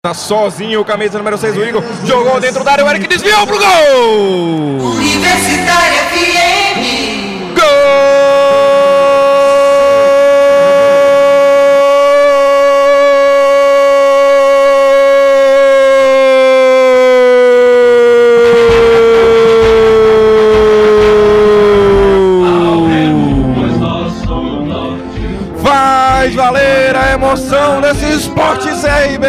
Tá sozinho, camisa número 6, o Igor. Jogou dentro da área, o Eric desviou pro gol! Universitária valer a emoção desse esporte CRB!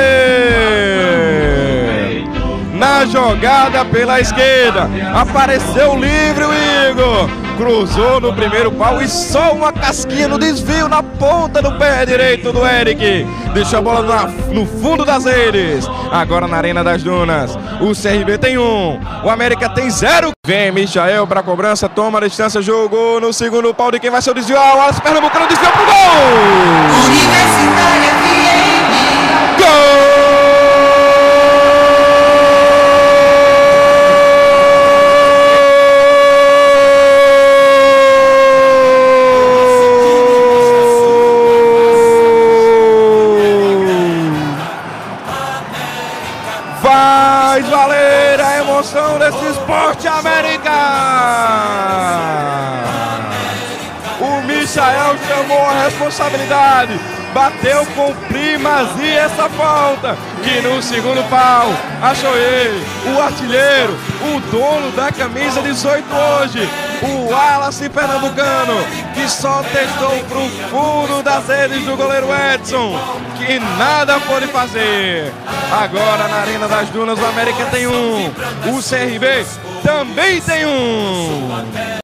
Na jogada pela esquerda, apareceu livre o Igor. Cruzou no primeiro pau e só uma casquinha no desvio na ponta do pé direito do Eric. Deixou a bola no fundo das redes. Agora na Arena das Dunas. O CRB tem um, o América tem zero. Vem Michael para cobrança, toma a distância, jogou no segundo pau de quem vai ser o desvio. Ah, o Alisson Pernambucano desviou pro gol! Faz valer a emoção desse esporte América! O Michael chamou a responsabilidade, bateu com primazia essa falta, que no segundo pau achou ele, o artilheiro, o dono da camisa 18 hoje, o Wallace Pernambucano, só testou pro fundo das redes do goleiro Edson, que nada pôde fazer. Agora na Arena das Dunas o América tem um, o CRB também tem um.